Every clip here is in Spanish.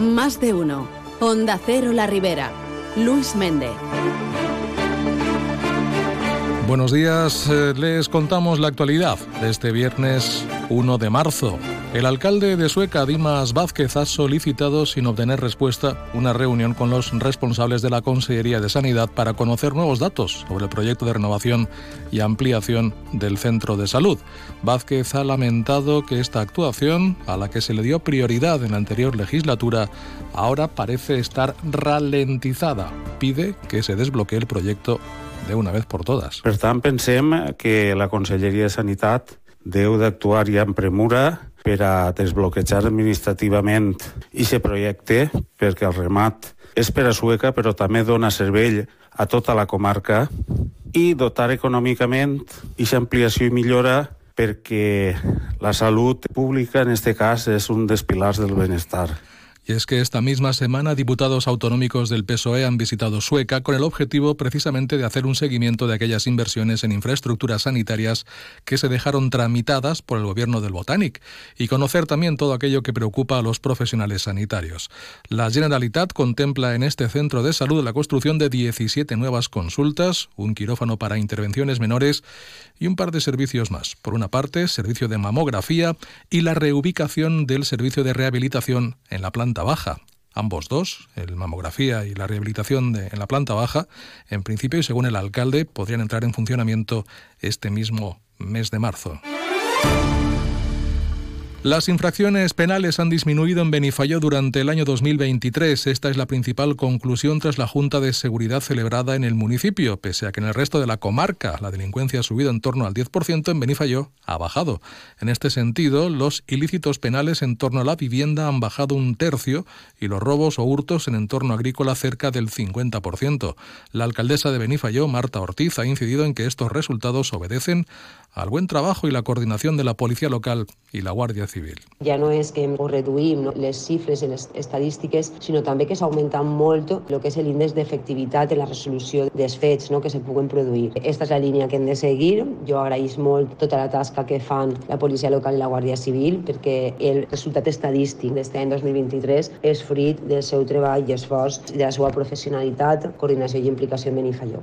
Más de uno. Onda Cero La Ribera. Luis Méndez. Buenos días, eh, les contamos la actualidad de este viernes 1 de marzo. El alcalde de Sueca, Dimas Vázquez, ha solicitado, sin obtener respuesta, una reunión con los responsables de la Consellería de Sanidad para conocer nuevos datos sobre el proyecto de renovación y ampliación del centro de salud. Vázquez ha lamentado que esta actuación, a la que se le dio prioridad en la anterior legislatura, ahora parece estar ralentizada. Pide que se desbloquee el proyecto de una vez por todas. Per tant, pensem que la Conselleria de Sanitat deu d'actuar ja amb premura per a desbloquejar administrativament aquest projecte, perquè el remat és per a Sueca, però també dona servei a tota la comarca i dotar econòmicament aquesta ampliació i millora perquè la salut pública, en aquest cas, és un dels pilars del benestar. Y es que esta misma semana diputados autonómicos del PSOE han visitado Sueca con el objetivo precisamente de hacer un seguimiento de aquellas inversiones en infraestructuras sanitarias que se dejaron tramitadas por el gobierno del Botanic y conocer también todo aquello que preocupa a los profesionales sanitarios. La Generalitat contempla en este centro de salud la construcción de 17 nuevas consultas, un quirófano para intervenciones menores y un par de servicios más. Por una parte, servicio de mamografía y la reubicación del servicio de rehabilitación en la planta baja. Ambos dos, el mamografía y la rehabilitación en la planta baja, en principio y según el alcalde, podrían entrar en funcionamiento este mismo mes de marzo. Las infracciones penales han disminuido en Benifayó durante el año 2023. Esta es la principal conclusión tras la Junta de Seguridad celebrada en el municipio. Pese a que en el resto de la comarca la delincuencia ha subido en torno al 10%, en Benifayó ha bajado. En este sentido, los ilícitos penales en torno a la vivienda han bajado un tercio y los robos o hurtos en entorno agrícola cerca del 50%. La alcaldesa de Benifayó, Marta Ortiz, ha incidido en que estos resultados obedecen al buen trabajo y la coordinación de la Policía Local i la Guàrdia Civil. Ja no és que reduïm no, les xifres en les estadístiques, sinó també que s'augmenta molt el que és l'índex d'efectivitat en la resolució dels fets no, que se puguen produir. Esta és la línia que hem de seguir. Jo agraïs molt tota la tasca que fan la Policia Local i la Guàrdia Civil perquè el resultat estadístic d'aquest any 2023 és fruit del seu treball i esforç, de la seva professionalitat, coordinació i implicació en Benifalló.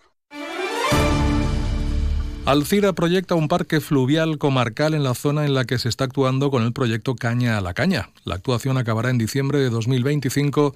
Alcira proyecta un parque fluvial comarcal en la zona en la que se está actuando con el proyecto Caña a la Caña. La actuación acabará en diciembre de 2025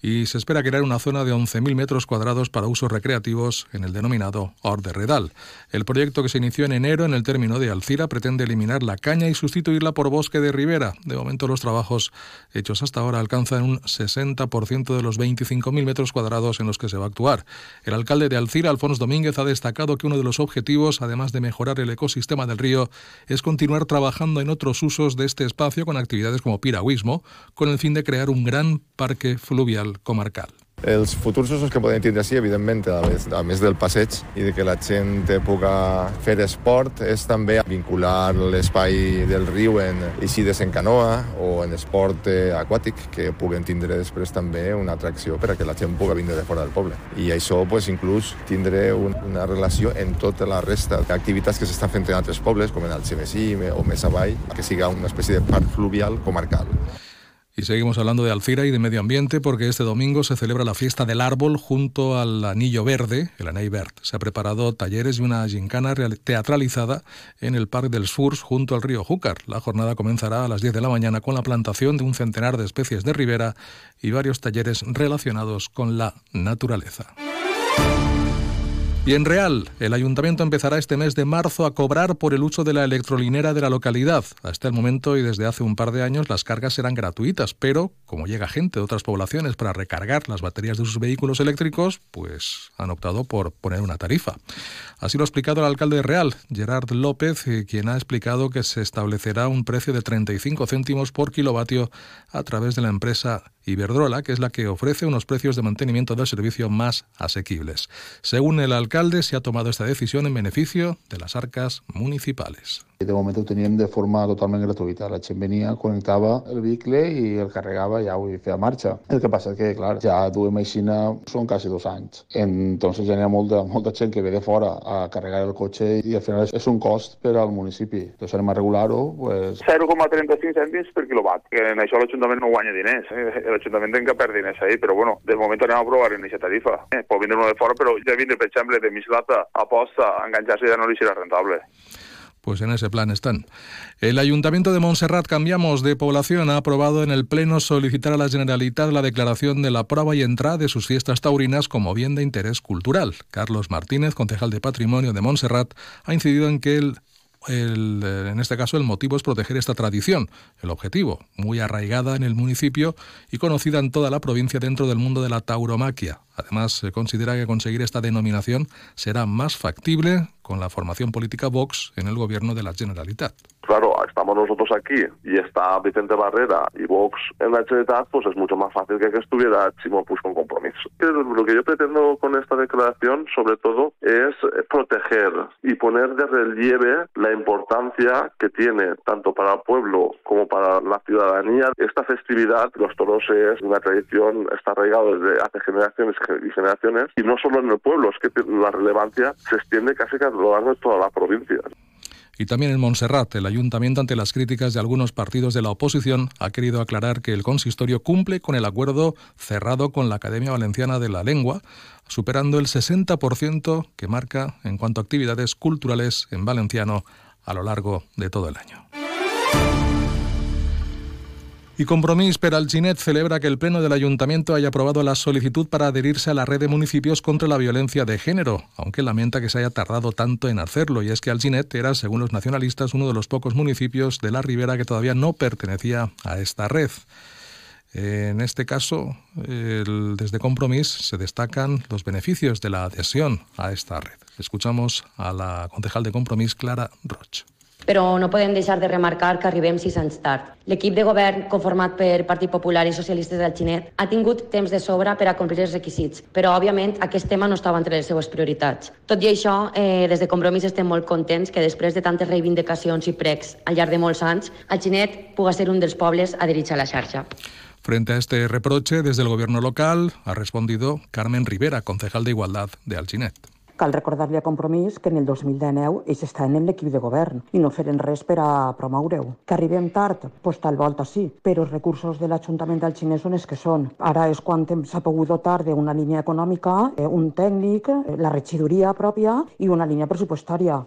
y se espera crear una zona de 11.000 metros cuadrados para usos recreativos en el denominado Or Redal. El proyecto que se inició en enero en el término de Alcira pretende eliminar la caña y sustituirla por bosque de ribera. De momento los trabajos hechos hasta ahora alcanzan un 60% de los 25.000 metros cuadrados en los que se va a actuar. El alcalde de Alcira, Alfonso Domínguez, ha destacado que uno de los objetivos, además de mejorar el ecosistema del río, es continuar trabajando en otros usos de este espacio con actividades como piragüismo, con el fin de crear un gran parque fluvial comarcal. Els futurs usos que podem tindre així, evidentment, a més, a més del passeig i de que la gent puga fer esport, és també vincular l'espai del riu en eixides en canoa o en esport eh, aquàtic, que puguen tindre després també una atracció per a que la gent puga vindre de fora del poble. I això, pues, inclús, tindre un, una relació en tota la resta d'activitats que s'estan fent en altres pobles, com en el Xemesí o més avall, que siga una espècie de parc fluvial comarcal. Y seguimos hablando de Alcira y de medio ambiente porque este domingo se celebra la fiesta del árbol junto al Anillo Verde, el Anell Verd. Se ha preparado talleres y una gincana teatralizada en el Parque del Surs junto al río Júcar. La jornada comenzará a las 10 de la mañana con la plantación de un centenar de especies de ribera y varios talleres relacionados con la naturaleza. Y en Real, el ayuntamiento empezará este mes de marzo a cobrar por el uso de la electrolinera de la localidad. Hasta el momento y desde hace un par de años las cargas serán gratuitas, pero como llega gente de otras poblaciones para recargar las baterías de sus vehículos eléctricos, pues han optado por poner una tarifa. Así lo ha explicado el alcalde de Real, Gerard López, eh, quien ha explicado que se establecerá un precio de 35 céntimos por kilovatio a través de la empresa Iberdrola, que es la que ofrece unos precios de mantenimiento del servicio más asequibles. Según el alcalde, se ha tomado esta decisión en beneficio de las arcas municipales. De moment ho teníem de forma totalment gratuïta. La gent venia, connectava el vehicle i el carregava ja ho feia marxa. El que passa és que, clar, ja duem així són quasi dos anys. Entonces ja hi ha molta, molta gent que ve de fora a carregar el cotxe i al final és un cost per al municipi. Entonces anem a regular-ho. Pues... 0,35 cèntims per quilowatt. Que en això l'Ajuntament no guanya diners. Eh? L'Ajuntament té que perdre diners ahí, però bueno, de moment anem a provar en aquesta tarifa. Eh? Pot vindre uno de fora, però ja vindre, per exemple, de Mislata a Posta, enganxar-se ja no li serà rentable. Pues en ese plan están. El Ayuntamiento de Montserrat Cambiamos de Población ha aprobado en el Pleno solicitar a la Generalitat la declaración de la prueba y entrada de sus fiestas taurinas como bien de interés cultural. Carlos Martínez, concejal de Patrimonio de Montserrat, ha incidido en que el el, en este caso el motivo es proteger esta tradición, el objetivo, muy arraigada en el municipio y conocida en toda la provincia dentro del mundo de la tauromaquia. Además, se considera que conseguir esta denominación será más factible con la formación política Vox en el gobierno de la Generalitat. Claro, estamos nosotros aquí y está Vicente Barrera y Vox en la Generalitat, pues es mucho más fácil que que estuviera Chimo Puig con compromiso. Lo que yo pretendo con esta declaración, sobre todo, es proteger y poner de relieve la importancia que tiene tanto para el pueblo como para la ciudadanía. Esta festividad, los toros, es una tradición, está arraigado desde hace generaciones y generaciones, y no solo en el pueblo, es que la relevancia se extiende casi a lo largo de toda la provincia. Y también en Montserrat, el ayuntamiento, ante las críticas de algunos partidos de la oposición, ha querido aclarar que el consistorio cumple con el acuerdo cerrado con la Academia Valenciana de la Lengua, superando el 60% que marca en cuanto a actividades culturales en valenciano a lo largo de todo el año. Y Compromís per al Ginet celebra que el Pleno del Ayuntamiento haya aprobado la solicitud para adherirse a la red de municipios contra la violencia de género, aunque lamenta que se haya tardado tanto en hacerlo, y es que Alginet era, según los nacionalistas, uno de los pocos municipios de la Ribera que todavía no pertenecía a esta red. En este caso, desde Compromís se destacan los beneficios de la adhesión a esta red. Escuchamos a la concejal de Compromís, Clara Roch. Però no podem deixar de remarcar que arribem sis anys tard. L'equip de govern, conformat per Partit Popular i Socialistes del Xinet, ha tingut temps de sobra per a complir els requisits, però, òbviament, aquest tema no estava entre les seues prioritats. Tot i això, eh, des de Compromís estem molt contents que després de tantes reivindicacions i pregs al llarg de molts anys, el Xinet puga ser un dels pobles adherits a la xarxa. Frente a este reproche, desde el gobierno local ha respondido Carmen Rivera, concejal de Igualdad de Alginet. Cal recordar-li a Compromís que en el 2019 ells estaven en l'equip de govern i no feren res per a promoure-ho. Que arribem tard? Pues tal volta sí, però els recursos de l'Ajuntament del Xinès són els que són. Ara és quan s'ha pogut dotar d'una línia econòmica, eh, un tècnic, eh, la regidoria pròpia i una línia pressupostària.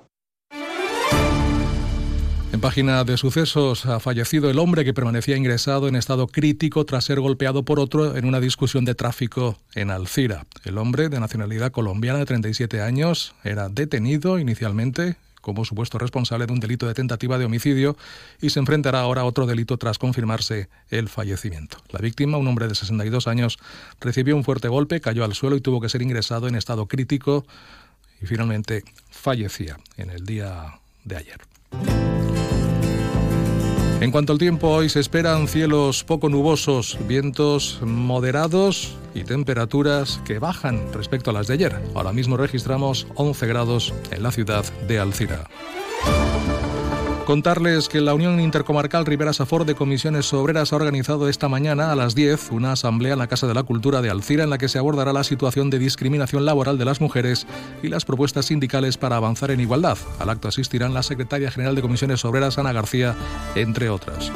En página de sucesos ha fallecido el hombre que permanecía ingresado en estado crítico tras ser golpeado por otro en una discusión de tráfico en Alcira. El hombre, de nacionalidad colombiana de 37 años, era detenido inicialmente como supuesto responsable de un delito de tentativa de homicidio y se enfrentará ahora a otro delito tras confirmarse el fallecimiento. La víctima, un hombre de 62 años, recibió un fuerte golpe, cayó al suelo y tuvo que ser ingresado en estado crítico y finalmente fallecía en el día de ayer. En cuanto al tiempo, hoy se esperan cielos poco nubosos, vientos moderados y temperaturas que bajan respecto a las de ayer. Ahora mismo registramos 11 grados en la ciudad de Alcira. Contarles que la Unión Intercomarcal Rivera Safor de Comisiones Obreras ha organizado esta mañana a las 10 una asamblea en la Casa de la Cultura de Alcira en la que se abordará la situación de discriminación laboral de las mujeres y las propuestas sindicales para avanzar en igualdad. Al acto asistirán la secretaria general de Comisiones Obreras, Ana García, entre otras.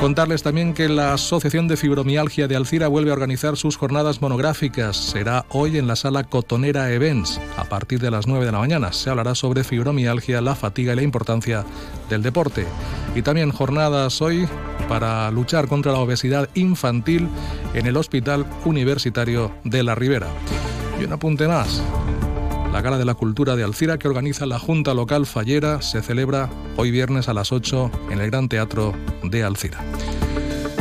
Contarles también que la Asociación de Fibromialgia de Alcira vuelve a organizar sus jornadas monográficas. Será hoy en la sala Cotonera Events, a partir de las 9 de la mañana. Se hablará sobre fibromialgia, la fatiga y la importancia del deporte. Y también jornadas hoy para luchar contra la obesidad infantil en el Hospital Universitario de la Ribera. Y un apunte más. La Gala de la Cultura de Alcira que organiza la Junta Local Fallera se celebra hoy viernes a las 8 en el Gran Teatro de Alcira.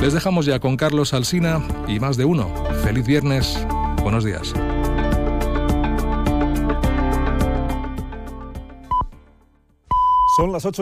Les dejamos ya con Carlos Alsina y más de uno. Feliz viernes. Buenos días. Son las 8